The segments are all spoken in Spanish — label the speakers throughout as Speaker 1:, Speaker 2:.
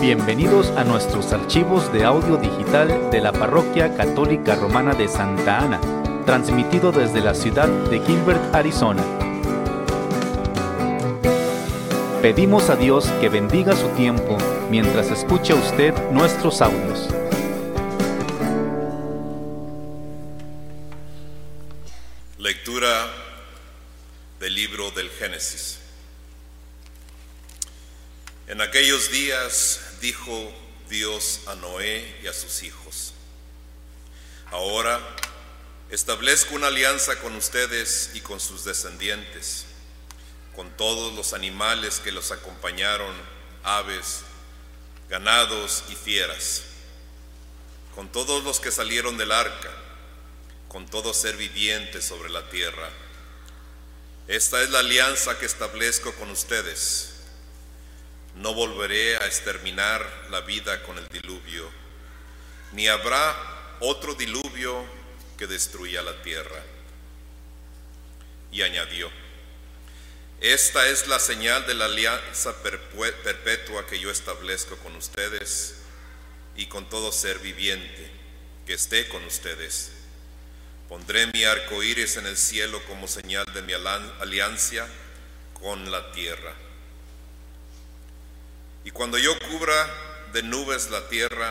Speaker 1: Bienvenidos a nuestros archivos de audio digital de la Parroquia Católica Romana de Santa Ana, transmitido desde la ciudad de Gilbert, Arizona. Pedimos a Dios que bendiga su tiempo mientras escucha usted nuestros audios.
Speaker 2: Lectura del libro del Génesis. En aquellos días dijo Dios a Noé y a sus hijos, ahora establezco una alianza con ustedes y con sus descendientes, con todos los animales que los acompañaron, aves, ganados y fieras, con todos los que salieron del arca, con todo ser viviente sobre la tierra. Esta es la alianza que establezco con ustedes no volveré a exterminar la vida con el diluvio, ni habrá otro diluvio que destruya la tierra. Y añadió, esta es la señal de la alianza perpetua que yo establezco con ustedes y con todo ser viviente que esté con ustedes. Pondré mi arco iris en el cielo como señal de mi alianza con la tierra. Y cuando yo cubra de nubes la tierra,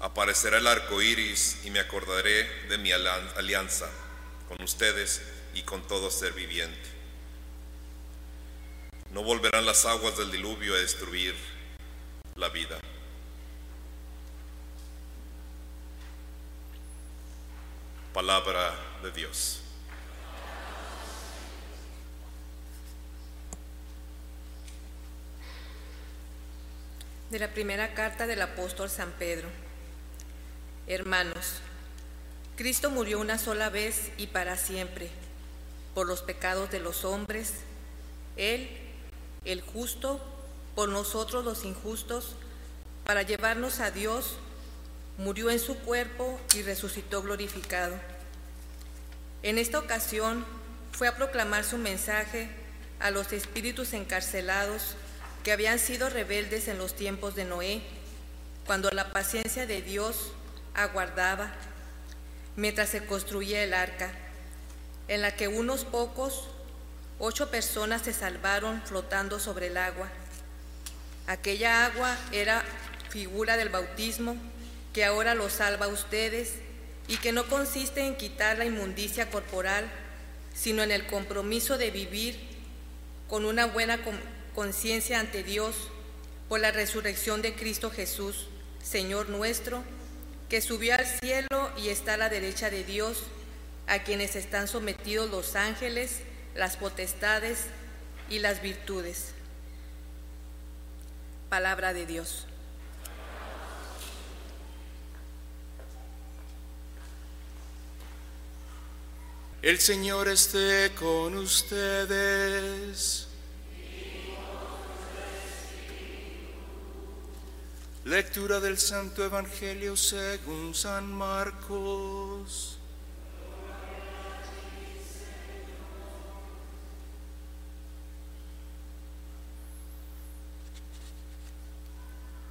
Speaker 2: aparecerá el arco iris y me acordaré de mi alianza con ustedes y con todo ser viviente. No volverán las aguas del diluvio a destruir la vida. Palabra de Dios.
Speaker 3: De la primera carta del apóstol San Pedro. Hermanos, Cristo murió una sola vez y para siempre por los pecados de los hombres, Él, el justo, por nosotros los injustos, para llevarnos a Dios, murió en su cuerpo y resucitó glorificado. En esta ocasión fue a proclamar su mensaje a los espíritus encarcelados que habían sido rebeldes en los tiempos de Noé, cuando la paciencia de Dios aguardaba mientras se construía el arca, en la que unos pocos, ocho personas se salvaron flotando sobre el agua. Aquella agua era figura del bautismo que ahora los salva a ustedes y que no consiste en quitar la inmundicia corporal, sino en el compromiso de vivir con una buena conciencia ante Dios por la resurrección de Cristo Jesús, Señor nuestro, que subió al cielo y está a la derecha de Dios, a quienes están sometidos los ángeles, las potestades y las virtudes. Palabra de Dios.
Speaker 4: El Señor esté con ustedes. Lectura del Santo Evangelio según San Marcos.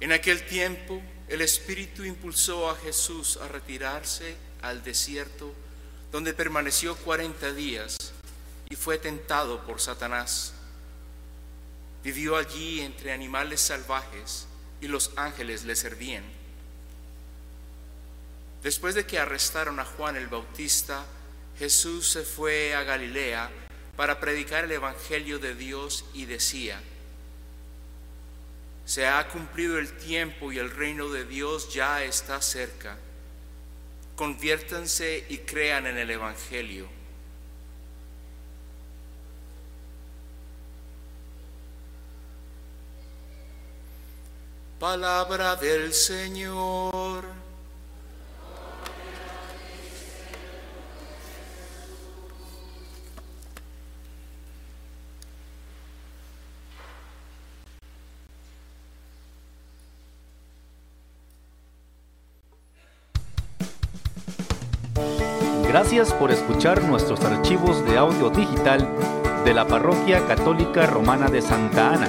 Speaker 4: En aquel tiempo el Espíritu impulsó a Jesús a retirarse al desierto, donde permaneció cuarenta días y fue tentado por Satanás. Vivió allí entre animales salvajes y los ángeles le servían. Después de que arrestaron a Juan el Bautista, Jesús se fue a Galilea para predicar el Evangelio de Dios y decía, se ha cumplido el tiempo y el reino de Dios ya está cerca. Conviértanse y crean en el Evangelio. Palabra del Señor.
Speaker 1: Gracias por escuchar nuestros archivos de audio digital de la Parroquia Católica Romana de Santa Ana.